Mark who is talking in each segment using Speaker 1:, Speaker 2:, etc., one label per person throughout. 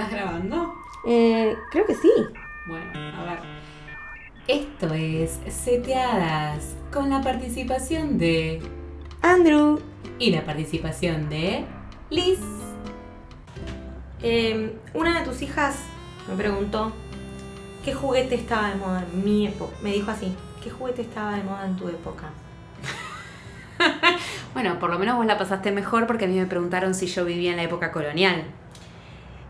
Speaker 1: ¿Estás grabando?
Speaker 2: Eh, creo que sí.
Speaker 1: Bueno, a ver. Esto es Seteadas con la participación de.
Speaker 2: Andrew,
Speaker 1: y la participación de. Liz.
Speaker 2: eh, una de tus hijas me preguntó qué juguete estaba de moda en mi época. Me dijo así, ¿qué juguete estaba de moda en tu época?
Speaker 1: Bueno, por lo menos vos la pasaste mejor porque a mí me preguntaron si yo vivía en la época colonial.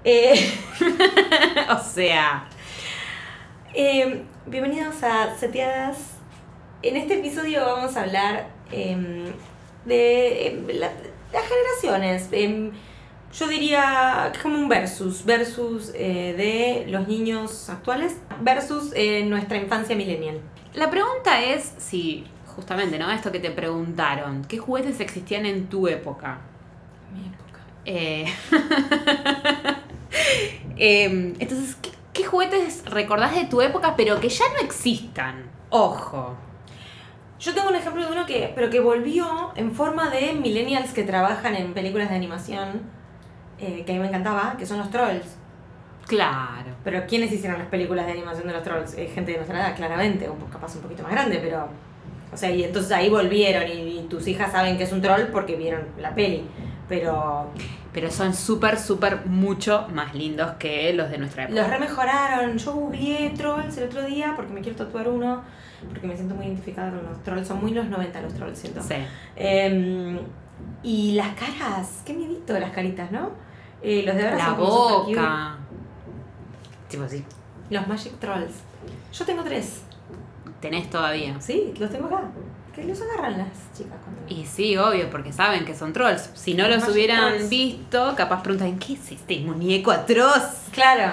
Speaker 2: Eh,
Speaker 1: o sea.
Speaker 2: eh, bienvenidos a Seteadas. En este episodio vamos a hablar em, de em, la- las generaciones. Em, yo diría que es como un versus, versus eh, de los niños actuales versus eh, nuestra infancia millennial.
Speaker 1: La pregunta es si, justamente, ¿no? Esto que te preguntaron, ¿qué juguetes existían en tu época?
Speaker 2: Mi
Speaker 1: Eh, em, entonces, ¿qué, qué juguetes recordás de tu época pero que ya no existan? Ojo.
Speaker 2: Yo tengo un ejemplo de uno que, pero que volvió en forma de millennials que trabajan en películas de animación, eh, que a mí me encantaba, que son los trolls.
Speaker 1: Claro.
Speaker 2: Pero ¿quiénes hicieron las películas de animación de los trolls? Eh, gente de nuestra edad, claramente, o capaz un poquito más grande, pero... O sea, y entonces ahí volvieron y, y tus hijas saben que es un troll porque vieron la peli. Pero
Speaker 1: Pero son súper, súper mucho más lindos que los de nuestra época.
Speaker 2: los remejoraron. Yo googleé trolls el otro día porque me quiero tatuar uno, porque me siento muy identificada con los trolls. Son muy los 90 los trolls, siento.
Speaker 1: Sí.
Speaker 2: Em, y las caras, qué miedito las caritas, ¿no? Eh, los de ahora
Speaker 1: La
Speaker 2: son
Speaker 1: boca. Tipo así.
Speaker 2: Los Magic Trolls. Yo tengo tres.
Speaker 1: Tenés todavía.
Speaker 2: Sí, los tengo acá. Que los agarran las chicas cuando.
Speaker 1: Y sí, obvio, porque saben que son trolls. Si no
Speaker 2: Los
Speaker 1: hubieran
Speaker 2: Trolls.
Speaker 1: visto, capaz preguntan, ¿qué es este muñeco atroz?
Speaker 2: Claro,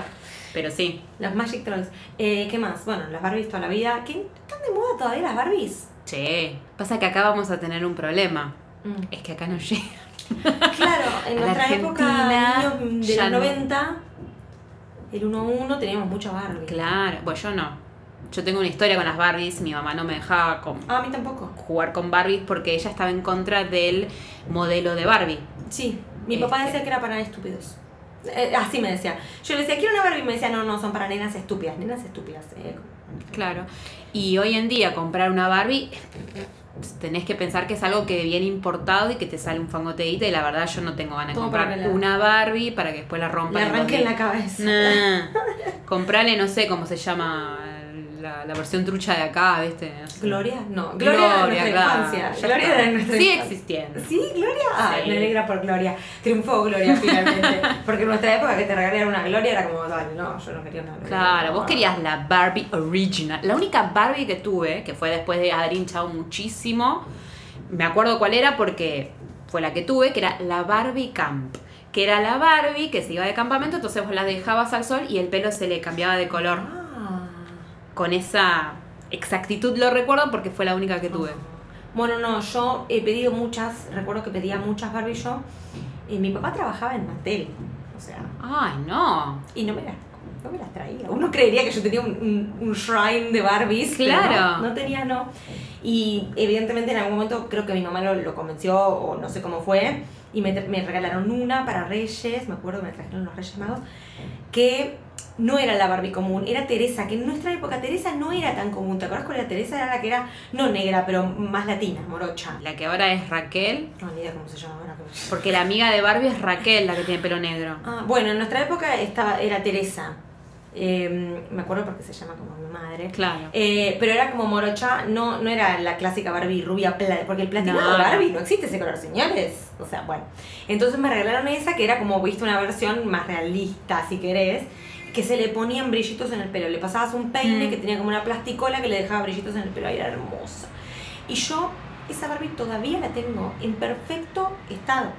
Speaker 1: Pero sí.
Speaker 2: los Magic Trolls. Eh, ¿Qué más? Bueno, las Barbies toda la vida. ¿Qué están de moda todavía las Barbies?
Speaker 1: Che. Pasa que acá vamos a tener un problema.
Speaker 2: Mm.
Speaker 1: Es que acá no llega.
Speaker 2: Claro, en
Speaker 1: A
Speaker 2: nuestra época,
Speaker 1: Argentina
Speaker 2: niños de los
Speaker 1: no.
Speaker 2: 90, el 1-1 teníamos mucha Barbie.
Speaker 1: Claro. Bueno, yo no. Yo tengo una historia con las Barbies. Mi mamá no me dejaba con-
Speaker 2: Ah, a mí tampoco.
Speaker 1: jugar con Barbies porque ella estaba en contra del modelo de Barbie.
Speaker 2: Sí, mi papá
Speaker 1: Este.
Speaker 2: decía que era para estúpidos. Eh, así me decía. Yo le decía, quiero una Barbie. Y me decía, no, no, son para nenas estúpidas. Nenas estúpidas. eh.
Speaker 1: Claro. Y hoy en día comprar una Barbie tenés que pensar que es algo que viene importado y que te sale un fangoteíta y la verdad yo no tengo ganas de comprar
Speaker 2: la-
Speaker 1: una Barbie para que después la rompan.
Speaker 2: Le arranquen la cabeza.
Speaker 1: Nah. Comprale, no sé cómo se llama la, la versión trucha de acá, ¿viste? No sé.
Speaker 2: ¿Gloria? No, Gloria, era de nuestra
Speaker 1: claro.
Speaker 2: infancia. Gloria de nuestra
Speaker 1: Sigue
Speaker 2: infancia.
Speaker 1: existiendo.
Speaker 2: ¿Sí, Gloria? Ah,
Speaker 1: Sí.
Speaker 2: me alegra por Gloria. Triunfó Gloria finalmente. Porque en nuestra época que te regalaran una Gloria era como, dale, no, yo no quería una Gloria.
Speaker 1: Claro,
Speaker 2: No.
Speaker 1: vos querías la Barbie original. La única Barbie que tuve, que fue después de haber hinchado muchísimo, me acuerdo cuál era porque fue la que tuve, que era la Barbie Camp. Que era la Barbie que se iba de campamento, entonces vos la dejabas al sol y el pelo se le cambiaba de color. Con esa exactitud lo recuerdo porque fue la única que tuve.
Speaker 2: Bueno, no, yo he pedido muchas, recuerdo que pedía muchas Barbie yo. Y mi papá trabajaba en Mattel. O sea,
Speaker 1: Ay, no.
Speaker 2: y no me las, no me las traía. Uno creería que yo tenía un, un, un shrine de Barbies.
Speaker 1: Claro.
Speaker 2: no, no tenía, no. Y evidentemente en algún momento creo que mi mamá lo, lo convenció, o no sé cómo fue, y me, me regalaron una para Reyes, me acuerdo que me trajeron los Reyes Magos, que no era la Barbie común, era Teresa, que en nuestra época Teresa no era tan común. ¿Te acuerdas cuál era Teresa? Era la que era, no negra, pero más latina, morocha.
Speaker 1: La que ahora es Raquel,
Speaker 2: No, ni idea cómo se llama ahora.
Speaker 1: porque la amiga de Barbie es Raquel, la que tiene pelo negro.
Speaker 2: Ah, bueno, en nuestra época estaba, era Teresa. Eh, me acuerdo porque se llama como mi madre.
Speaker 1: Claro.
Speaker 2: Eh, pero era como morocha, no, no era la clásica Barbie rubia, porque el platino
Speaker 1: No.
Speaker 2: de Barbie no existe ese color, señores. O sea, bueno. Entonces me regalaron esa que era como, viste, una versión más realista, si querés, que se le ponían brillitos en el pelo. Le pasabas un peine
Speaker 1: Mm.
Speaker 2: que tenía como una plasticola que le dejaba brillitos en el pelo, y era hermosa. Y yo, esa Barbie todavía la tengo en perfecto estado.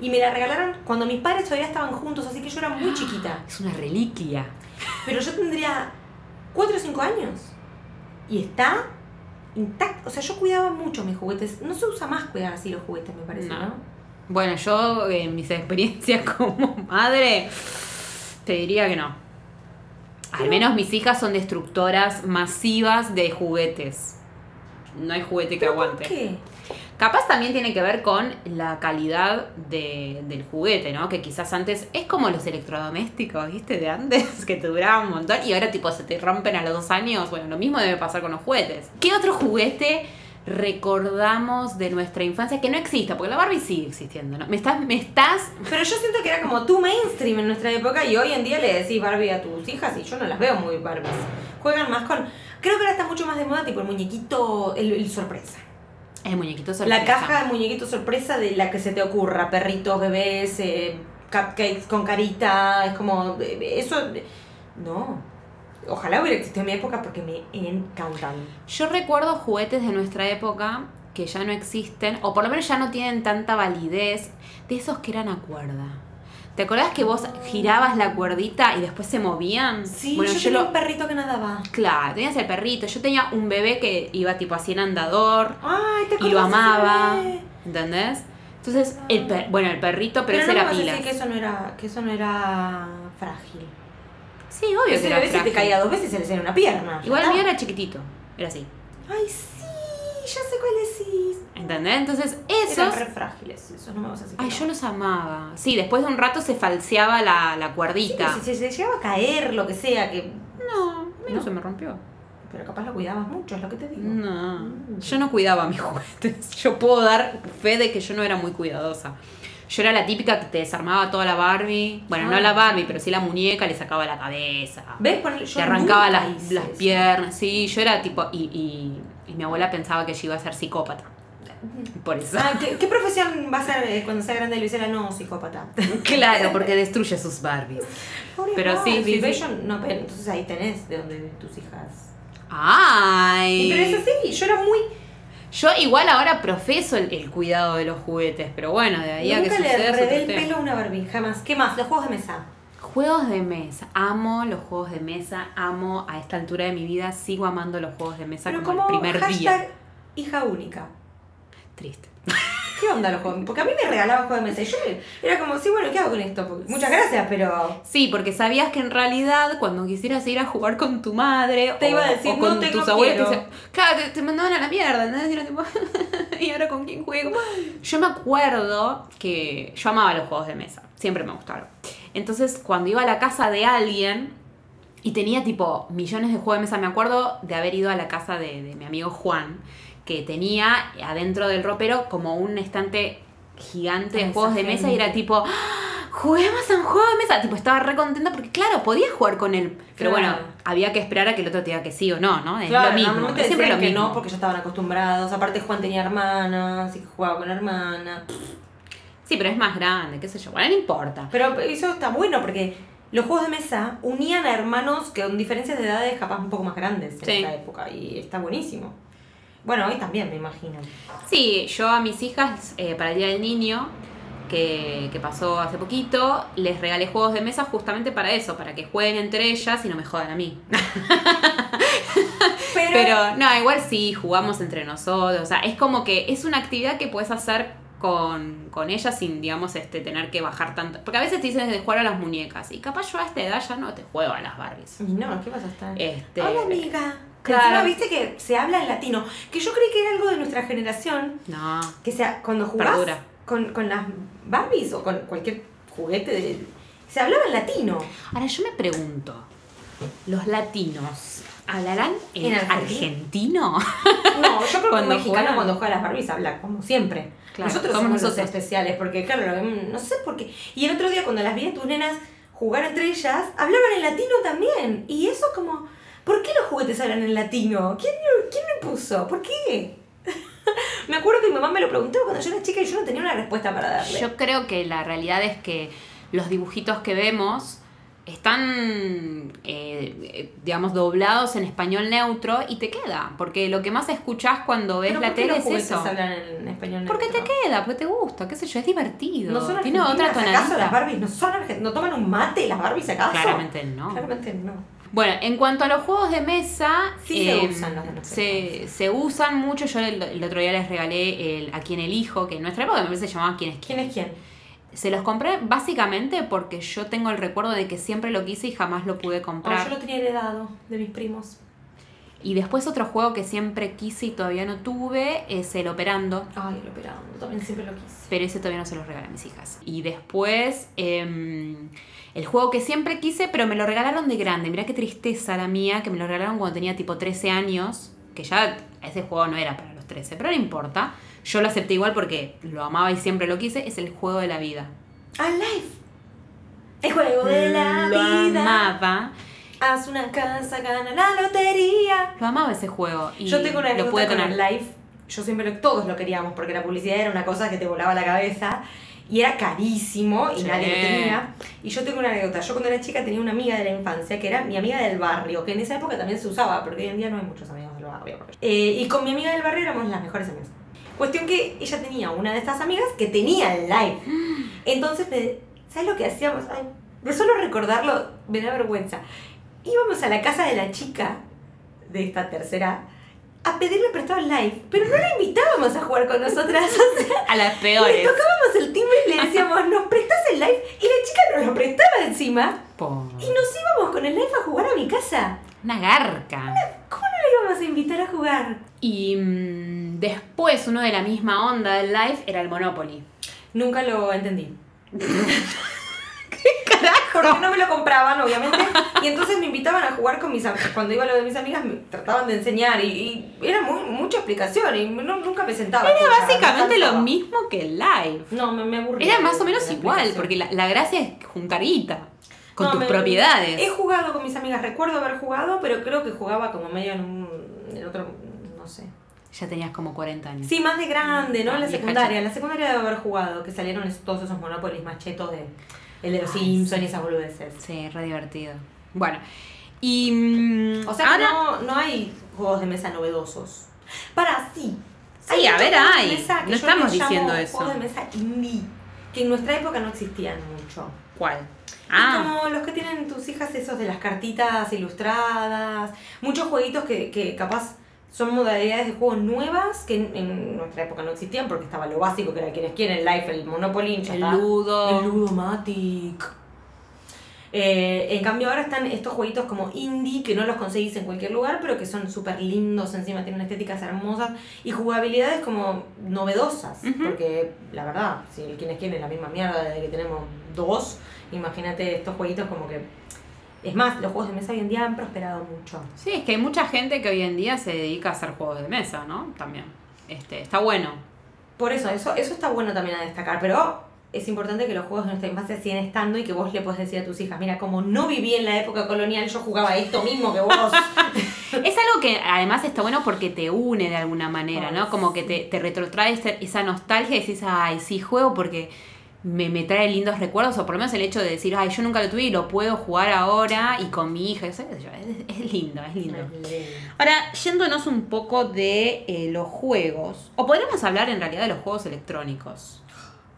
Speaker 2: Y me la regalaron cuando mis padres todavía estaban juntos, así que yo era muy chiquita.
Speaker 1: Es una reliquia.
Speaker 2: Pero yo tendría 4 o 5 años. Y está intacto. O sea, yo cuidaba mucho mis juguetes. No se usa más cuidar así los juguetes, me parece,
Speaker 1: No.
Speaker 2: ¿no?
Speaker 1: Bueno, yo en mis experiencias como madre te diría que no. Al menos mis hijas son destructoras masivas de juguetes. No hay juguete que
Speaker 2: ¿Pero
Speaker 1: aguante.
Speaker 2: ¿Por qué?
Speaker 1: Capaz también tiene que ver con la calidad de- del juguete, ¿no? Que quizás antes es como los electrodomésticos, ¿viste? De antes, que te duraban un montón y ahora tipo se te rompen a los dos años. Bueno, lo mismo debe pasar con los juguetes. ¿Qué otro juguete recordamos de nuestra infancia que no exista? Porque la Barbie sigue existiendo, ¿no? Me estás, me estás
Speaker 2: Pero yo siento que era como tu mainstream en nuestra época y hoy en día le decís Barbie a tus hijas y yo no las veo muy Barbies. Juegan más con... Creo que ahora está mucho más de moda tipo el muñequito, el, el sorpresa.
Speaker 1: el muñequito sorpresa.
Speaker 2: La caja de muñequito sorpresa de la que se te ocurra, perritos, bebés, eh, cupcakes con carita, es como... eh, Eso... No. Ojalá hubiera existido en mi época porque me encantan.
Speaker 1: Yo recuerdo juguetes de nuestra época que ya no existen, o por lo menos ya no tienen tanta validez, de esos que eran a cuerda. ¿Te acordás que vos girabas la cuerdita y después se movían?
Speaker 2: Sí,
Speaker 1: bueno,
Speaker 2: yo,
Speaker 1: yo
Speaker 2: tenía
Speaker 1: lo.
Speaker 2: un perrito que nadaba.
Speaker 1: Claro, tenías el perrito. Yo tenía un bebé que iba tipo así en andador
Speaker 2: Ay, te
Speaker 1: y lo amaba. ¿Entendés? Entonces, el per- bueno, el perrito, pero,
Speaker 2: Pero,
Speaker 1: ese
Speaker 2: no me
Speaker 1: era
Speaker 2: vas a
Speaker 1: pilas.
Speaker 2: decir que eso no era, que eso no era frágil.
Speaker 1: Sí, obvio que era
Speaker 2: se te caía dos veces se le hacía una pierna.
Speaker 1: Igual el mío era chiquitito. Era así.
Speaker 2: Ay, sí, ya sé cuál decís.
Speaker 1: ¿Entendés? Entonces,
Speaker 2: Eran
Speaker 1: esos.
Speaker 2: re frágiles, eso no me vas a decir.
Speaker 1: Ay, yo los amaba. Sí, después de un rato se falseaba la, la
Speaker 2: Sí,
Speaker 1: cuerdita.
Speaker 2: pero si se, se llegaba a caer, lo que sea, que.
Speaker 1: No, a mí no,
Speaker 2: ¿No?
Speaker 1: se me rompió.
Speaker 2: Pero capaz lo cuidabas mucho, es lo que te digo.
Speaker 1: No,
Speaker 2: Mm.
Speaker 1: yo no cuidaba mis juguetes. Yo puedo dar fe de que yo no era muy cuidadosa. Yo era la típica que te desarmaba toda la Barbie. Bueno, no
Speaker 2: Ah.
Speaker 1: la Barbie, pero sí la muñeca, le sacaba la cabeza.
Speaker 2: ¿Ves? Yo
Speaker 1: Le arrancaba las, las piernas. Sí, yo era tipo. Y, y, y mi abuela pensaba que yo iba a ser psicópata. Por eso.
Speaker 2: Ah, ¿qué, qué profesión va a ser eh, cuando sea grande Luisela? No, psicópata.
Speaker 1: Claro, porque destruye sus Barbies.
Speaker 2: Pobre
Speaker 1: Pero sí, sí,
Speaker 2: ¿ves?
Speaker 1: sí.
Speaker 2: Yo no, pero entonces ahí tenés de donde tus hijas.
Speaker 1: ¡Ay!
Speaker 2: Y pero es así, yo era muy.
Speaker 1: Yo igual ahora profeso el, el cuidado de los juguetes, pero bueno, de ahí a que
Speaker 2: Nunca le
Speaker 1: suceda
Speaker 2: el pelo a una Barbie, jamás. ¿Qué más? Los juegos de mesa.
Speaker 1: Juegos de mesa. Amo los juegos de mesa. Amo a esta altura de mi vida. Sigo amando los juegos de mesa
Speaker 2: Pero
Speaker 1: como,
Speaker 2: como
Speaker 1: el primer
Speaker 2: hashtag
Speaker 1: día.
Speaker 2: hija única.
Speaker 1: Triste.
Speaker 2: ¿Qué onda los juegos? Porque a mí me regalaban juegos de mesa y yo era como, sí, bueno, ¿qué hago con esto? Porque- muchas gracias, pero
Speaker 1: Sí, porque sabías que en realidad cuando quisieras ir a jugar con tu madre
Speaker 2: Te
Speaker 1: o,
Speaker 2: iba a decir,
Speaker 1: o con
Speaker 2: no
Speaker 1: tus
Speaker 2: no
Speaker 1: abuelos, te claro, te, te mandaban a la mierda, ¿entendés? Y tipo, ¿y ahora con quién juego? Yo me acuerdo que yo amaba los juegos de mesa, siempre me gustaron. Entonces, cuando iba a la casa de alguien y tenía tipo millones de juegos de mesa, me acuerdo de haber ido a la casa de, de mi amigo Juan, que tenía adentro del ropero como un estante gigante de juegos de mesa y era tipo, ¡Ah! juguemos a un juego de mesa. Tipo, estaba re contenta porque, claro, podía jugar con él. Pero
Speaker 2: Claro.
Speaker 1: bueno, había que esperar a que el otro te diga que sí o no, ¿no? Es
Speaker 2: claro,
Speaker 1: lo mismo. Es siempre lo
Speaker 2: decían que
Speaker 1: mismo.
Speaker 2: no porque ya estaban acostumbrados. Aparte Juan tenía hermanas y que jugaba con la hermana.
Speaker 1: Sí, pero es más grande, qué sé yo. Bueno, no importa.
Speaker 2: Pero eso está bueno porque los juegos de mesa unían a hermanos que con diferencias de edades capaz un poco más grandes en
Speaker 1: Sí.
Speaker 2: esa época y está buenísimo. Bueno, hoy también me imagino.
Speaker 1: Sí, yo a mis hijas, eh, para el Día del Niño, que, que pasó hace poquito, les regalé juegos de mesa justamente para eso, para que jueguen entre ellas y no me jodan a mí.
Speaker 2: Pero,
Speaker 1: Pero no, igual sí, jugamos entre nosotros. O sea, es como que es una actividad que puedes hacer con, con ellas sin, digamos, este, tener que bajar tanto. Porque a veces te dicen de jugar a las muñecas. Y capaz yo a esta edad ya no te juego a las Barbies.
Speaker 2: Y no, ¿qué vas a estar?
Speaker 1: Este,
Speaker 2: Hola amiga.
Speaker 1: Claro.
Speaker 2: Encima viste que se habla en latino. Que yo creí que era algo de nuestra generación.
Speaker 1: No.
Speaker 2: Que sea, cuando jugás
Speaker 1: Perdura.
Speaker 2: con, con las Barbies o con cualquier juguete, de, se hablaba en latino.
Speaker 1: Ahora yo me pregunto, ¿los latinos hablarán en,
Speaker 2: ¿En argentino? No, yo creo que un
Speaker 1: Cuando
Speaker 2: mexicano
Speaker 1: juegan.
Speaker 2: cuando juega a las Barbies habla como siempre.
Speaker 1: Claro,
Speaker 2: nosotros
Speaker 1: somos
Speaker 2: somos
Speaker 1: nosotros.
Speaker 2: los especiales, porque claro, no sé por qué. Y el otro día cuando las vi a tus nenas jugar entre ellas, hablaban en latino también. Y eso como, ¿por qué los juguetes hablan en latino? ¿Quién, quién lo puso? ¿Por qué? me acuerdo que mi mamá me lo preguntó cuando yo era chica y yo no tenía una respuesta para darle.
Speaker 1: Yo creo que la realidad es que los dibujitos que vemos están, eh, digamos, doblados en español neutro y te queda. Porque lo que más escuchás cuando ves
Speaker 2: ¿Pero
Speaker 1: la tele
Speaker 2: los
Speaker 1: es eso.
Speaker 2: hablan en español
Speaker 1: Porque te
Speaker 2: neutro?
Speaker 1: queda, porque te gusta, qué sé yo, es divertido.
Speaker 2: ¿No son
Speaker 1: Tiene otra
Speaker 2: argentinas, ¿Acaso las
Speaker 1: tonalidad.
Speaker 2: Barbies no son argentinas? ¿No toman un mate las Barbies acaso?
Speaker 1: Claramente no.
Speaker 2: Claramente no.
Speaker 1: Bueno, en cuanto a los juegos de mesa, em,
Speaker 2: Sí se usan los de nuestra
Speaker 1: se, se usan mucho. Yo el, el otro día les regalé el, a quien elijo, que en nuestra época me parece se llamaba quién es quién.
Speaker 2: ¿Quién es quién?
Speaker 1: Se los compré básicamente porque yo tengo el recuerdo de que siempre lo quise y jamás lo pude
Speaker 2: Oh,
Speaker 1: comprar.
Speaker 2: yo lo tenía heredado de mis primos.
Speaker 1: Y después otro juego que siempre quise y todavía no tuve es el Operando.
Speaker 2: Ay, el operando, también siempre lo quise.
Speaker 1: Pero ese todavía no se los regalé a mis hijas. Y después, em, el juego que siempre quise, pero me lo regalaron de grande. Mirá qué tristeza la mía, que me lo regalaron cuando tenía tipo 13 años. Que ya ese juego no era para los 13, pero no importa. Yo lo acepté igual porque lo amaba y siempre lo quise. Es el juego de la vida.
Speaker 2: Ah, Life. El juego de la
Speaker 1: lo
Speaker 2: vida.
Speaker 1: amaba.
Speaker 2: Haz una casa, gana la lotería.
Speaker 1: Lo amaba ese juego. Y
Speaker 2: Yo tengo una
Speaker 1: lo pude
Speaker 2: con
Speaker 1: tener.
Speaker 2: Life. Yo siempre lo, todos lo queríamos porque la publicidad era una cosa que te volaba la cabeza y era carísimo y
Speaker 1: Sí.
Speaker 2: nadie lo tenía. Y yo tengo una anécdota. Yo cuando era chica tenía una amiga de la infancia que era mi amiga del barrio, que en esa época también se usaba, porque hoy en día no hay muchos amigos del barrio. Eh, y con mi amiga del barrio éramos las mejores amigas. Cuestión que ella tenía una de estas amigas que tenía el live. Entonces, me- ¿sabes lo que hacíamos? Ay, de solo recordarlo me da vergüenza. Íbamos a la casa de la chica de esta tercera a pedirle prestado el live, pero no la invitábamos a jugar con nosotras. O sea,
Speaker 1: A las
Speaker 2: le
Speaker 1: peores.
Speaker 2: tocábamos el timbre y le decíamos, ¿nos prestás el live? Y la chica nos lo prestaba encima.
Speaker 1: Po-
Speaker 2: Y nos íbamos con el live a jugar a mi casa.
Speaker 1: Una garca.
Speaker 2: ¿Cómo no la íbamos a invitar a jugar?
Speaker 1: Y mm, después, uno de la misma onda del live era el Monopoly.
Speaker 2: Nunca lo entendí. Porque no me lo compraban, obviamente. Y entonces me invitaban a jugar con mis amigas. Cuando iba a lo de mis amigas me trataban de enseñar y, y era muy, mucha explicación y no- nunca me sentaba.
Speaker 1: Era básicamente
Speaker 2: me
Speaker 1: lo mismo que el live.
Speaker 2: No, me, me aburría.
Speaker 1: Era más o
Speaker 2: de-
Speaker 1: menos
Speaker 2: de
Speaker 1: igual, porque la, la gracia es juntar guita con
Speaker 2: No,
Speaker 1: tus
Speaker 2: me-
Speaker 1: propiedades.
Speaker 2: He jugado con mis amigas, recuerdo haber jugado, pero creo que jugaba como medio en un. en otro. no sé.
Speaker 1: Ya tenías como 40 años.
Speaker 2: Sí, más de grande, ¿no? En la secundaria. En la secundaria debe haber jugado, que salieron todos esos monopolis machetos de. El de los
Speaker 1: Ay,
Speaker 2: Simpsons
Speaker 1: sí.
Speaker 2: y esas boludeces.
Speaker 1: Sí, re divertido. Bueno, y. mm,
Speaker 2: O sea que
Speaker 1: ahora.
Speaker 2: no, no hay juegos de mesa novedosos. Para, sí.
Speaker 1: Sí, a ver, hay. No estamos diciendo eso.
Speaker 2: Juegos de mesa indie, que en nuestra época no existían mucho.
Speaker 1: ¿Cuál?
Speaker 2: Es
Speaker 1: Ah,
Speaker 2: como los que tienen tus hijas esos de las cartitas ilustradas, muchos jueguitos que, que capaz son modalidades de juego nuevas que en, en nuestra época no existían porque estaba lo básico que era quienes quieren, el Life, el Monopoly,
Speaker 1: el
Speaker 2: está.
Speaker 1: Ludo.
Speaker 2: El Ludomatic. Eh, en cambio ahora están estos jueguitos como indie que no los conseguís en cualquier lugar, pero que son súper lindos, encima tienen estéticas hermosas y jugabilidades como novedosas. Porque la verdad, si quienes quieren la misma mierda desde que tenemos dos, imagínate estos jueguitos como que... Es más, los juegos de mesa hoy en día han prosperado mucho.
Speaker 1: Sí, es que hay mucha gente que hoy en día se dedica a hacer juegos de mesa, ¿no? También. Este, está bueno.
Speaker 2: Por eso, eso, eso está bueno también a destacar, pero es importante que los juegos de nuestra infancia sigan estando y que vos le puedes decir a tus hijas, mira, como no viví en la época colonial, yo jugaba esto mismo que vos.
Speaker 1: Es algo que además está bueno porque te une de alguna manera, ¿no? Como que te, te retrotrae esa- esa nostalgia y decís, ay, sí, juego porque me, me trae lindos recuerdos, o por lo menos el hecho de decir, ay, yo nunca lo tuve y lo puedo jugar ahora y con mi hija, es, es lindo, es lindo. Ahora, yéndonos un poco de eh, los juegos, o podríamos hablar en realidad de los juegos electrónicos.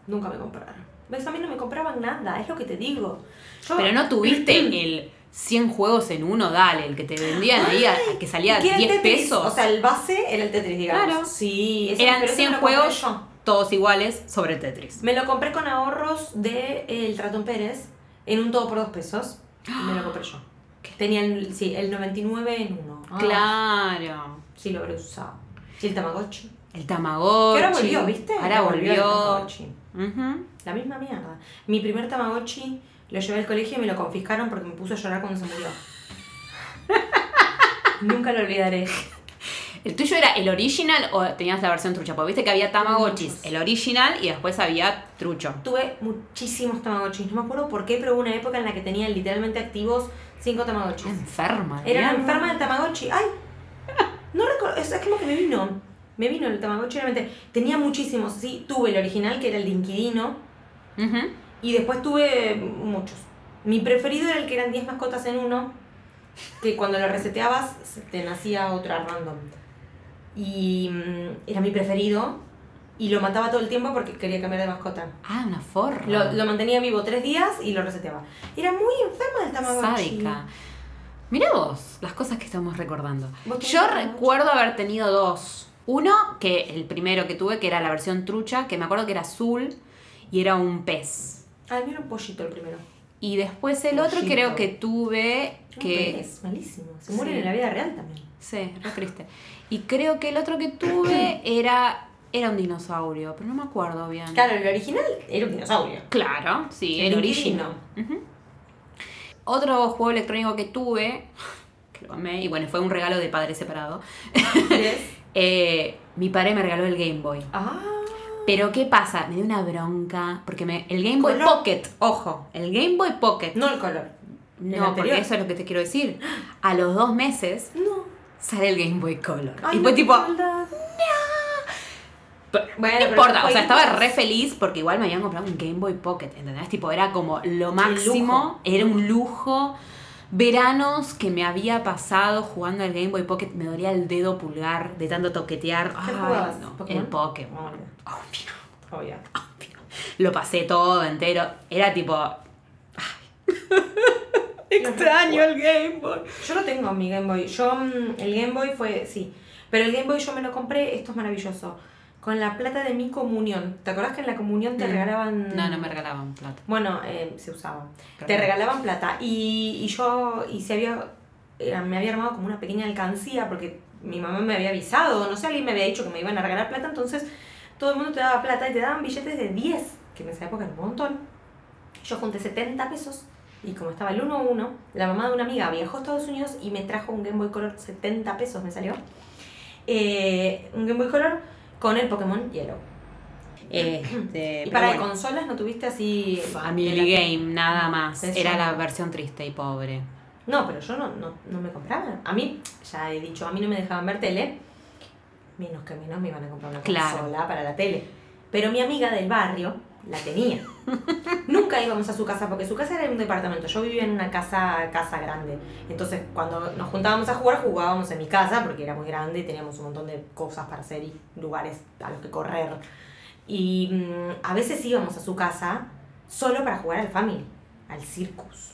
Speaker 2: Nunca me compraron. ¿Ves? A mí no me compraban nada, es lo que te digo. Yo-
Speaker 1: Pero no tuviste el 100 juegos en uno, dale, el que te vendían ahí, a- que salía
Speaker 2: ¿Y qué era el
Speaker 1: 10
Speaker 2: Tetris?
Speaker 1: pesos.
Speaker 2: O sea, el base era el Tetris, digamos.
Speaker 1: Claro.
Speaker 2: Sí,
Speaker 1: Eran
Speaker 2: pero ese
Speaker 1: 100
Speaker 2: me lo compré
Speaker 1: juegos,
Speaker 2: yo.
Speaker 1: Todos iguales, sobre Tetris.
Speaker 2: Me lo compré con ahorros de el Tratón Pérez en un todo por dos pesos. Me lo compré yo. Tenía el, sí, el 99 en uno. Ah,
Speaker 1: Claro.
Speaker 2: Sí, lo habré usado. Sí, el Tamagotchi.
Speaker 1: El Tamagotchi.
Speaker 2: Que ahora volvió, ¿viste?
Speaker 1: Ahora volvió.
Speaker 2: el Tamagotchi.
Speaker 1: Ujú.
Speaker 2: La misma mierda. Mi primer Tamagotchi lo llevé al colegio y me lo confiscaron porque me puso a llorar cuando se murió. Nunca lo olvidaré.
Speaker 1: ¿El tuyo era el original o tenías la versión trucha? Porque viste que había Tamagotchis,
Speaker 2: Muchos.
Speaker 1: el original y después había trucho.
Speaker 2: Tuve muchísimos Tamagotchis. No me acuerdo por qué, pero hubo una época en la que tenía literalmente activos cinco Tamagotchis.
Speaker 1: Enferma.
Speaker 2: Era una enferma del Tamagotchi. ¡Ay! No recuerdo. Es, es como que me vino. Me vino el Tamagotchi realmente. Tenía muchísimos. Sí, tuve el original, que era el de Inquilino. Y después tuve muchos. Mi preferido era el que eran 10 mascotas en uno. Que cuando lo reseteabas, se te nacía otra random. Y mm, era mi preferido. Y lo mataba todo el tiempo porque quería cambiar de mascota.
Speaker 1: Ah, una forra.
Speaker 2: Lo, lo mantenía vivo tres días y lo reseteaba. Era muy enferma del Tamagotchi.
Speaker 1: Sádica. Mira vos, las cosas que estamos recordando.
Speaker 2: ¿Vos tenés
Speaker 1: Yo recuerdo haber tenido dos. Uno, que el primero que tuve, que era la versión trucha, que me acuerdo que era azul y era un pez.
Speaker 2: Ah, era un pollito el primero.
Speaker 1: Y después el otro creo que tuve que...
Speaker 2: Es malísimo. Se mueren
Speaker 1: Sí.
Speaker 2: en la vida real también.
Speaker 1: Sí, re triste. Y creo que el otro que tuve era, era un dinosaurio, pero no me acuerdo bien.
Speaker 2: Claro, el original era un dinosaurio.
Speaker 1: Claro, sí,
Speaker 2: El
Speaker 1: original. Otro juego electrónico que tuve, que lo amé, y bueno, fue un regalo de padre separado. Eh, mi padre me regaló el Game Boy.
Speaker 2: Ah.
Speaker 1: Pero ¿qué pasa? Me dio una bronca, porque me, el Game Boy
Speaker 2: Color.
Speaker 1: Pocket, ojo, el Game Boy Pocket.
Speaker 2: No el color. ¿El
Speaker 1: No, porque
Speaker 2: anterior?
Speaker 1: eso es lo que te quiero decir. A los dos meses
Speaker 2: No.
Speaker 1: sale el Game Boy Color.
Speaker 2: Ay,
Speaker 1: y fue
Speaker 2: no,
Speaker 1: tipo. Pero
Speaker 2: Bueno,
Speaker 1: no importa, o sea, estaba re feliz porque igual me habían comprado un Game Boy Pocket, ¿entendés? Tipo, era como lo máximo, era un lujo. Veranos que me había pasado jugando al Game Boy Pocket, me dolía el dedo pulgar de tanto toquetear.
Speaker 2: ¿Qué
Speaker 1: Ay,
Speaker 2: jugabas?
Speaker 1: no,
Speaker 2: ¿Pokémon?
Speaker 1: El Pokémon.
Speaker 2: Ah,
Speaker 1: Obvio,
Speaker 2: Obvio.
Speaker 1: obvio. Lo pasé todo entero. Era tipo. ay. Extraño el Game Boy.
Speaker 2: Yo lo tengo, mi Game Boy. Yo, mm, el Game Boy fue, sí. Pero el Game Boy yo me lo compré, esto es maravilloso. Con la plata de mi comunión. ¿Te acordás que en la comunión te
Speaker 1: Mm.
Speaker 2: regalaban.
Speaker 1: No, no me regalaban plata.
Speaker 2: Bueno, eh, se usaba. Te regalaban plata. Y, y yo, y se había, eh, me había armado como una pequeña alcancía porque mi mamá me había avisado, no sé, alguien me había dicho que me iban a regalar plata, entonces todo el mundo te daba plata y te daban billetes de 10, que en esa época era un montón. Yo junté 70 pesos y como estaba el 1 a 1, la mamá de una amiga viajó a Estados Unidos y me trajo un Game Boy Color, 70 pesos me salió. Eh, un Game Boy Color con el Pokémon Yellow.
Speaker 1: Este,
Speaker 2: y para
Speaker 1: bueno.
Speaker 2: consolas no tuviste así...
Speaker 1: Family
Speaker 2: de
Speaker 1: Game, nada más.
Speaker 2: Eso.
Speaker 1: Era la versión triste y pobre.
Speaker 2: No, pero yo no, no, no me compraba. A mí, ya he dicho, a mí no me dejaban ver tele. Menos que menos me iban a comprar una
Speaker 1: Claro.
Speaker 2: consola para la tele. Pero mi amiga del barrio la tenía. Nunca íbamos a su casa porque su casa era un departamento. Yo vivía en una casa, casa grande. Entonces, cuando nos juntábamos a jugar, jugábamos en mi casa porque era muy grande y teníamos un montón de cosas para hacer y lugares a los que correr. Y mm, a veces íbamos a su casa solo para jugar al Family, al Circus.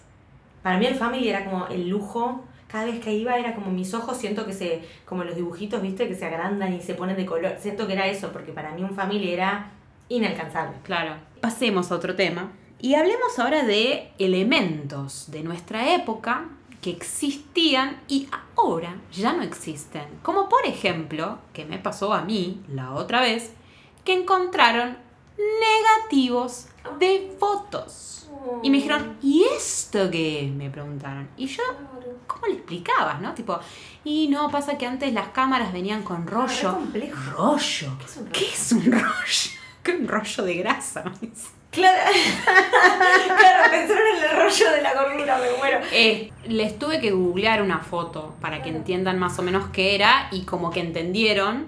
Speaker 2: Para mí el Family era como el lujo. Cada vez que iba era como mis ojos, siento que se, como los dibujitos, viste, que se agrandan y se ponen de color. Siento que era eso, porque para mí un Family era inalcanzable.
Speaker 1: Claro. Pasemos a otro tema. Y hablemos ahora de elementos de nuestra época que existían y ahora ya no existen. Como por ejemplo, que me pasó a mí la otra vez, que encontraron negativos de fotos. Y me dijeron, ¿y esto qué? Me preguntaron. Y yo, ¿cómo le explicabas, no? Tipo, y no, pasa que antes las cámaras venían con
Speaker 2: Re
Speaker 1: rollo.
Speaker 2: complejo.
Speaker 1: ¿Rollo?
Speaker 2: ¿Qué es un rollo?
Speaker 1: ¿Qué es un rollo? ¿Qué un rollo de grasa?
Speaker 2: Claro, claro, pensaron en el rollo de la gordura, me muero.
Speaker 1: Eh, les tuve que googlear una foto para que entiendan más o menos qué era y como que entendieron.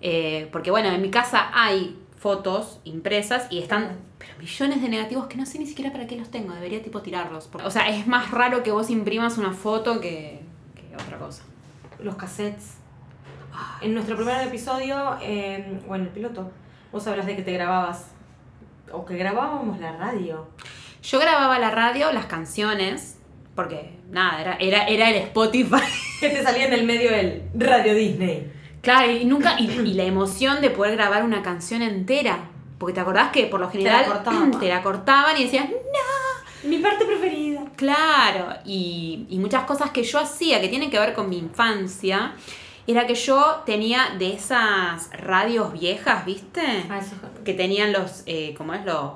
Speaker 1: eh, porque bueno, en mi casa hay fotos impresas y están pero millones de negativos que no sé ni siquiera para qué los tengo. Debería tipo tirarlos. O sea, es más raro que vos imprimas una foto que, que otra cosa.
Speaker 2: Los cassettes. En nuestro primer episodio, eh, o en el piloto, vos hablas de que te grababas. O que grabábamos la radio.
Speaker 1: Yo grababa la radio, las canciones, porque nada, era, era, era el Spotify.
Speaker 2: Que te salía en el medio el Radio Disney.
Speaker 1: Claro, y nunca, y, y la emoción de poder grabar una canción entera. Porque te acordás que por lo general
Speaker 2: cortaban.
Speaker 1: te la cortaban y decías, no,
Speaker 2: Mi parte preferida.
Speaker 1: claro. Y, y muchas cosas que yo hacía que tienen que ver con mi infancia, era que yo tenía de esas radios viejas, ¿viste?
Speaker 2: Ah, eso
Speaker 1: Que tenían los, eh, ¿cómo es? Los...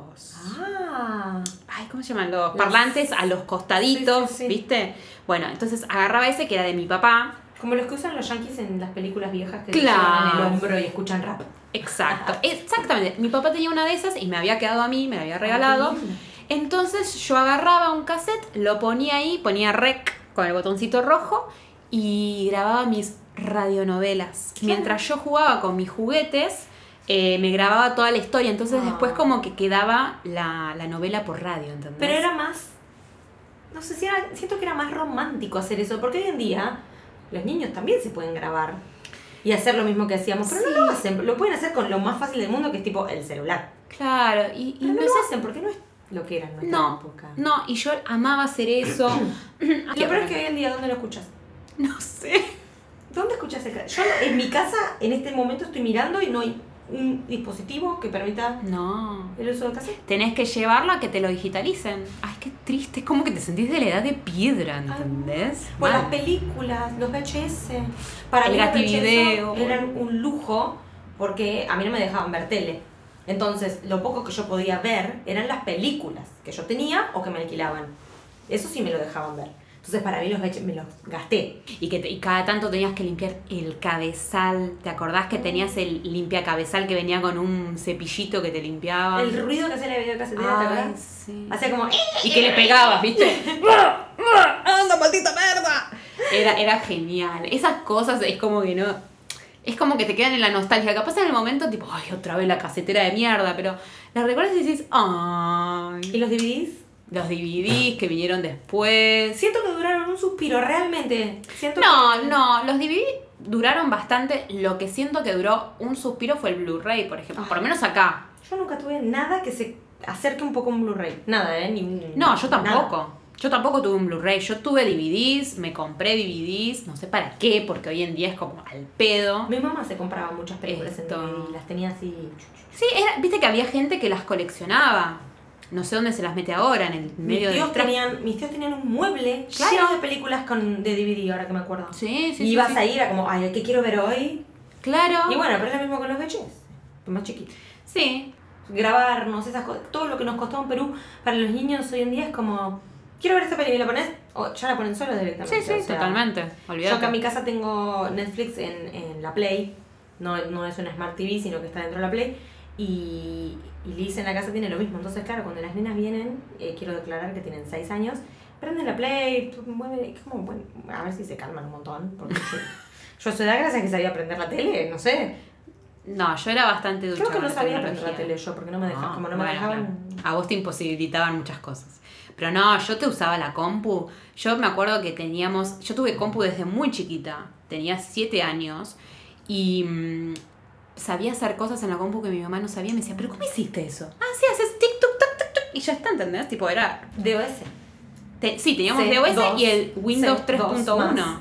Speaker 2: Ah.
Speaker 1: Ay, ¿cómo se llaman? Los
Speaker 2: Los-
Speaker 1: parlantes a los costaditos,
Speaker 2: Sí, sí, sí.
Speaker 1: ¿viste? Bueno, entonces agarraba ese que era de mi papá.
Speaker 2: Como los que usan los yankees en las películas viejas que
Speaker 1: Claro.
Speaker 2: llevan en el hombro y escuchan rap.
Speaker 1: Exacto, exactamente. Mi papá tenía una de esas y me había quedado a mí, me la había regalado.
Speaker 2: Qué lindo.
Speaker 1: Entonces yo agarraba un cassette, lo ponía ahí, ponía rec con el botoncito rojo y grababa mis radionovelas. Mientras yo jugaba con mis juguetes, eh, me grababa toda la historia. Entonces
Speaker 2: Ah.
Speaker 1: después como que quedaba la, la novela por radio, ¿entendés?
Speaker 2: Pero era más. No sé si era. Siento que era más romántico hacer eso. Porque hoy en día los niños también se pueden grabar y hacer lo mismo que hacíamos. Pero
Speaker 1: Sí.
Speaker 2: no lo hacen. Lo pueden hacer con lo más fácil del mundo, que es tipo el celular.
Speaker 1: Claro, y, y
Speaker 2: Pero no
Speaker 1: no
Speaker 2: lo hacen porque no es lo que era en nuestra
Speaker 1: No,
Speaker 2: época.
Speaker 1: no, y yo amaba hacer eso.
Speaker 2: Lo peor es que hoy en día, ¿dónde lo escuchas?
Speaker 1: No sé.
Speaker 2: ¿Dónde escuchas el Yo en mi casa, en este momento, estoy mirando y no hay un dispositivo que permita
Speaker 1: No.
Speaker 2: el uso de cassette.
Speaker 1: Tenés que llevarlo a que te lo digitalicen. Ay, qué triste. Es como que te sentís de la edad de piedra, ¿entendés?
Speaker 2: O las películas, los VHS. Para
Speaker 1: El
Speaker 2: mí
Speaker 1: gativideo,
Speaker 2: VHS eran un lujo porque a mí no me dejaban ver tele. Entonces, lo poco que yo podía ver eran las películas que yo tenía o que me alquilaban. Eso sí me lo dejaban ver. Entonces, para mí los me los gasté.
Speaker 1: Y que te- y cada tanto tenías que limpiar el cabezal. ¿Te acordás que tenías el limpia cabezal que venía con un cepillito que te limpiaba?
Speaker 2: El ruido que hacía la videocasetera, ¿te acordás?
Speaker 1: sí.
Speaker 2: Hacía como... "Eh".
Speaker 1: Y que le pegabas, ¿viste? ¡Anda, maldita merda! Era, era genial. Esas cosas es como que no. Es como que te quedan en la nostalgia. Capaz en el momento, tipo, ay, otra vez la casetera de mierda. Pero las recuerdas y dices,
Speaker 2: ¿Y
Speaker 1: ay.
Speaker 2: los DVDs?
Speaker 1: Los DVDs que vinieron después.
Speaker 2: Siento que duraron un suspiro, realmente. Siento
Speaker 1: No,
Speaker 2: que-
Speaker 1: no, los DVD duraron bastante. Lo que siento que duró un suspiro fue el Blu-ray, por ejemplo. Por lo menos acá.
Speaker 2: Yo nunca tuve nada que se acerque un poco a un Blu-ray. Nada, ¿eh? Ni,
Speaker 1: No, yo
Speaker 2: nada.
Speaker 1: tampoco. Yo tampoco tuve un Blu-ray. Yo tuve DVDs, me compré DVDs, no sé para qué, porque hoy en día es como al pedo.
Speaker 2: Mi mamá se compraba muchas películas
Speaker 1: Esto.
Speaker 2: en DVD, las tenía así.
Speaker 1: Sí, era, viste que había gente que las coleccionaba. No sé dónde se las mete ahora, en el
Speaker 2: Mis
Speaker 1: medio
Speaker 2: tíos,
Speaker 1: del tra-
Speaker 2: tenían, mis tíos tenían un mueble
Speaker 1: Claro.
Speaker 2: lleno de películas con, de DVD, ahora que me acuerdo.
Speaker 1: Sí, sí,
Speaker 2: y
Speaker 1: sí,
Speaker 2: ibas
Speaker 1: sí.
Speaker 2: a ir a como, ay, ¿qué quiero ver hoy?
Speaker 1: Claro.
Speaker 2: Y bueno, pero es lo mismo con los VHS, más chiquitos.
Speaker 1: Sí.
Speaker 2: Grabarnos, esas cosas, todo lo que nos costó en Perú para los niños hoy en día es como, quiero ver esta película, ¿la pones? O ya la ponen solos
Speaker 1: Sí,
Speaker 2: directamente.
Speaker 1: sí,
Speaker 2: o sea,
Speaker 1: totalmente.
Speaker 2: Yo
Speaker 1: Olvídate.
Speaker 2: acá en mi casa tengo Netflix en, en la Play, no, no es una Smart TV, sino que está dentro de la Play. Y, y Liz en la casa tiene lo mismo. Entonces, claro, cuando las nenas vienen, eh, quiero declarar que tienen 6 años, prenden la Play, mueven, es como, bueno, a ver si se calman un montón. Porque yo, yo a su edad, gracias a que sabía prender la tele, no sé.
Speaker 1: No, yo era bastante ducha
Speaker 2: Creo que no sabía prender la tele yo, porque no me dejaban, como no me
Speaker 1: bueno,
Speaker 2: dejaban...
Speaker 1: claro. A vos te imposibilitaban muchas cosas. Pero no, yo te usaba la compu. Yo me acuerdo que teníamos. Yo tuve compu desde muy chiquita. Tenía 7 años. Y mm, sabía hacer cosas en la compu que mi mamá no sabía. Me decía, ¿pero cómo hiciste eso? Ah, sí, haces tic, tuc, tac, tac. Y ya está, ¿entendés? Tipo, era.
Speaker 2: DOS.
Speaker 1: te- sí, teníamos DOS
Speaker 2: dos,
Speaker 1: y el Windows
Speaker 2: C, dos
Speaker 1: 3.1.
Speaker 2: más.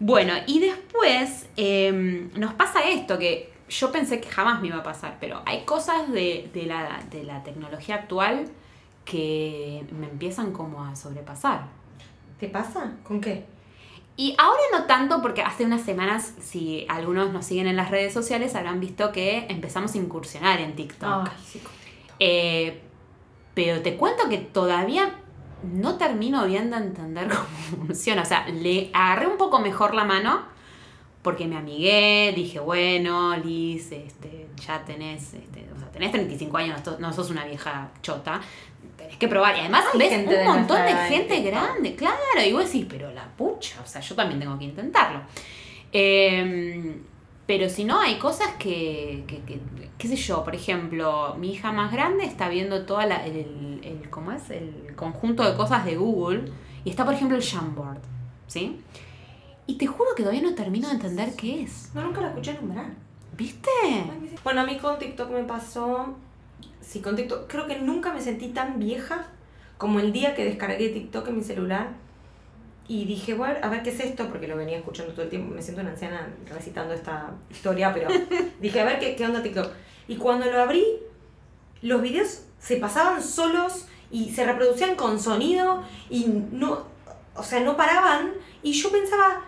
Speaker 1: Bueno, y después em, nos pasa esto que yo pensé que jamás me iba a pasar, pero hay cosas de, de la, de la tecnología actual que me empiezan como a sobrepasar.
Speaker 2: ¿Te pasa? ¿Con qué?
Speaker 1: Y ahora no tanto porque hace unas semanas, si algunos nos siguen en las redes sociales, habrán visto que empezamos a incursionar en TikTok.
Speaker 2: Ay, sí.
Speaker 1: Eh, pero te cuento que todavía no termino bien de entender cómo funciona. O sea, le agarré un poco mejor la mano porque me amigué, dije, bueno, Liz, este, ya tenés, este, o sea, tenés 35 años, no sos- no sos una vieja chota, tenés que probar. Y además
Speaker 2: Hay
Speaker 1: ves un montón de
Speaker 2: edad
Speaker 1: gente grande, claro, y vos decís, pero la pucha, o sea, yo también tengo que intentarlo. Eh, pero si no, hay cosas que, que, que- qué sé yo, por ejemplo, mi hija más grande está viendo toda la, el, el, ¿cómo es? El conjunto de cosas de Google y está, por ejemplo, el Jamboard, ¿sí? Y te juro que todavía no termino de entender qué es.
Speaker 2: No, nunca la escuché nombrar.
Speaker 1: ¿Viste?
Speaker 2: Bueno, a mí con TikTok me pasó. Sí, con TikTok. Creo que nunca me sentí tan vieja como el día que descargué TikTok en mi celular. Y dije, bueno, a ver qué es esto, porque lo venía escuchando todo el tiempo. Me siento una anciana recitando esta historia, pero dije, a ver qué, qué onda TikTok. Y cuando lo abrí, los videos se pasaban solos y se reproducían con sonido y no, o sea, no paraban. Y yo pensaba,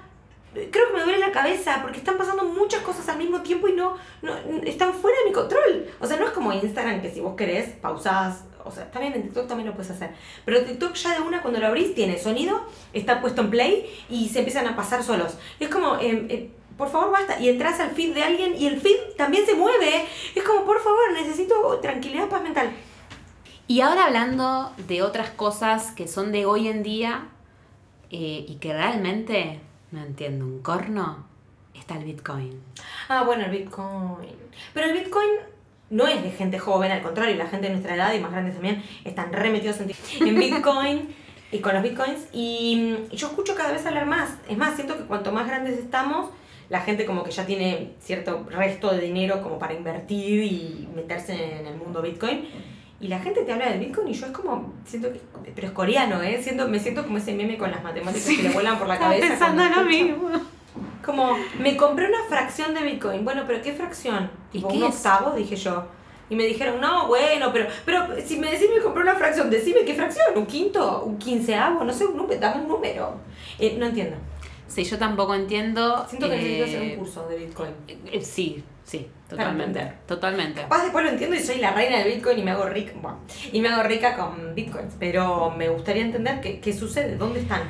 Speaker 2: creo que me duele la cabeza porque están pasando muchas cosas al mismo tiempo y no, no están fuera de mi control. O sea, no es como Instagram que si vos querés, pausás. O sea, también en TikTok también lo puedes hacer. Pero TikTok ya de una cuando lo abrís tiene sonido, está puesto en play y se empiezan a pasar solos. Es como, eh, eh, por favor, basta. Y entras al feed de alguien y el feed también se mueve. Es como, por favor, necesito tranquilidad, paz mental.
Speaker 1: Y ahora hablando de otras cosas que son de hoy en día eh, y que realmente no entiendo un corno, está el Bitcoin.
Speaker 2: Ah, bueno, el Bitcoin. Pero el Bitcoin no es de gente joven, al contrario, la gente de nuestra edad y más grandes también están remetidos en, en Bitcoin y con los Bitcoins. Y mm, yo escucho cada vez hablar más. Es más, siento que cuanto más grandes estamos, la gente como que ya tiene cierto resto de dinero como para invertir y meterse en el mundo Bitcoin. Y la gente te habla del Bitcoin y yo es como, siento que, pero es coreano, ¿eh? Siento, me siento como ese meme con las matemáticas que le vuelan por la cabeza. cuando escucho. Como, me compré una fracción de Bitcoin. Bueno, pero ¿qué fracción?
Speaker 1: ¿Y qué
Speaker 2: un
Speaker 1: es?
Speaker 2: octavo, dije yo. Y me dijeron, no, bueno, pero, pero si me decís me compré una fracción, decime qué fracción, un quinto, un quinceavo, no sé, un número, dame un número. Eh, no entiendo.
Speaker 1: Sí, yo tampoco entiendo.
Speaker 2: Siento que necesito hacer
Speaker 1: eh,
Speaker 2: un curso de Bitcoin.
Speaker 1: eh, sí, sí, totalmente. Totalmente.
Speaker 2: Capaz después lo entiendo y soy la reina del Bitcoin y me hago rica, bueno, y me hago rica con Bitcoins, pero me gustaría entender qué, qué sucede, dónde están.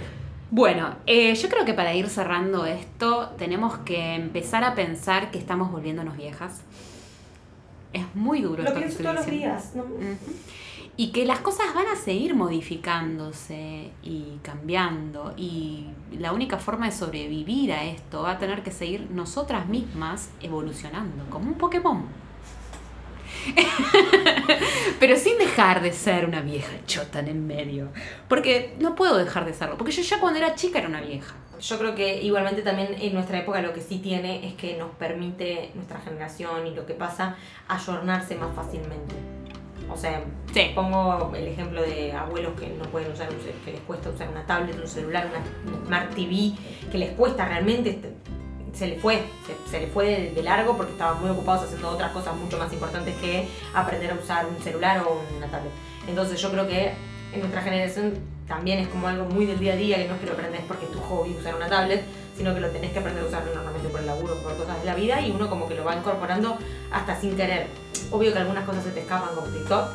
Speaker 1: Bueno, eh, yo creo que para ir cerrando esto, tenemos que empezar a pensar que estamos volviéndonos viejas. Es muy duro
Speaker 2: Lo
Speaker 1: esto que
Speaker 2: pienso
Speaker 1: estoy
Speaker 2: todos los días, ¿no?
Speaker 1: Ujú. Y que las cosas van a seguir modificándose y cambiando. Y la única forma de sobrevivir a esto va a tener que seguir nosotras mismas evolucionando, como un Pokémon. Pero sin dejar de ser una vieja chota en medio. Porque no puedo dejar de serlo. Porque yo ya cuando era chica era una vieja.
Speaker 2: Yo creo que igualmente también en nuestra época lo que sí tiene es que nos permite nuestra generación y lo que pasa ayornarse más fácilmente. O sea,
Speaker 1: Sí.
Speaker 2: pongo el ejemplo de abuelos que no pueden usar, que les cuesta usar una tablet, un celular, una Smart TV, que les cuesta realmente, este, se les fue, se, se les fue de, de largo porque estaban muy ocupados haciendo otras cosas mucho más importantes que aprender a usar un celular o una tablet. Entonces yo creo que en nuestra generación también es como algo muy del día a día, que no es que lo aprendes porque es tu hobby usar una tablet, sino que lo tenés que aprender a usar normalmente por el laburo, por cosas de la vida, y uno como que lo va incorporando hasta sin querer. Obvio que algunas cosas se te escapan como TikTok,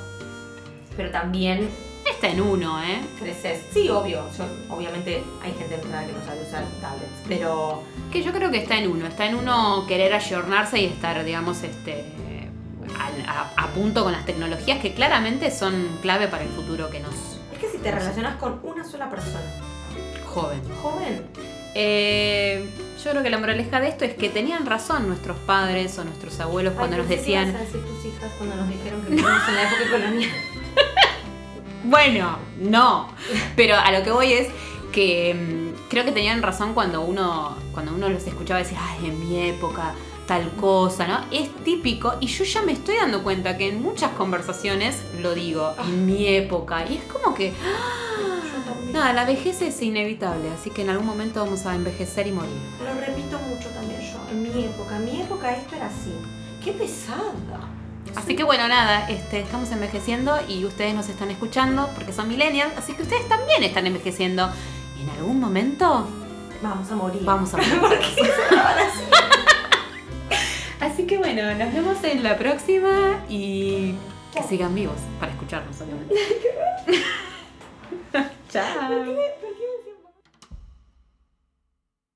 Speaker 2: pero también
Speaker 1: Está en uno, ¿eh?
Speaker 2: creces. Sí, obvio, yo- obviamente hay gente que no sabe usar tablets, pero
Speaker 1: Que yo creo que está en uno. Está en uno querer ayornarse y estar, digamos, este a, a punto con las tecnologías que claramente son clave para el futuro que nos
Speaker 2: es que si te relacionas con una sola persona,
Speaker 1: joven.
Speaker 2: joven,
Speaker 1: Eh, yo creo que la moraleja de esto es que tenían razón nuestros padres o nuestros abuelos cuando
Speaker 2: Ay,
Speaker 1: nos decían,
Speaker 2: a decir tus hijas cuando nos dijeron que vivimos en la época colonial.
Speaker 1: bueno, no, pero a lo que voy es que mm, creo que tenían razón cuando uno cuando uno los escuchaba decir, ay, en mi época tal cosa, ¿no? Es típico y yo ya me estoy dando cuenta que en muchas conversaciones lo digo, en mi época, y es como que,
Speaker 2: también.
Speaker 1: nada, la vejez es inevitable, así que en algún momento vamos a envejecer y morir.
Speaker 2: Lo repito mucho también yo. En mi época, en mi época esto era así. Qué pesada.
Speaker 1: Así que bueno, nada, este, estamos envejeciendo y ustedes nos están escuchando porque son millennials, así que ustedes también están envejeciendo. Y en algún momento
Speaker 2: Vamos a morir.
Speaker 1: vamos a morir.
Speaker 2: ¿Por qué?
Speaker 1: Así que bueno, nos vemos en la próxima y que sigan vivos para escucharnos, obviamente. Chao.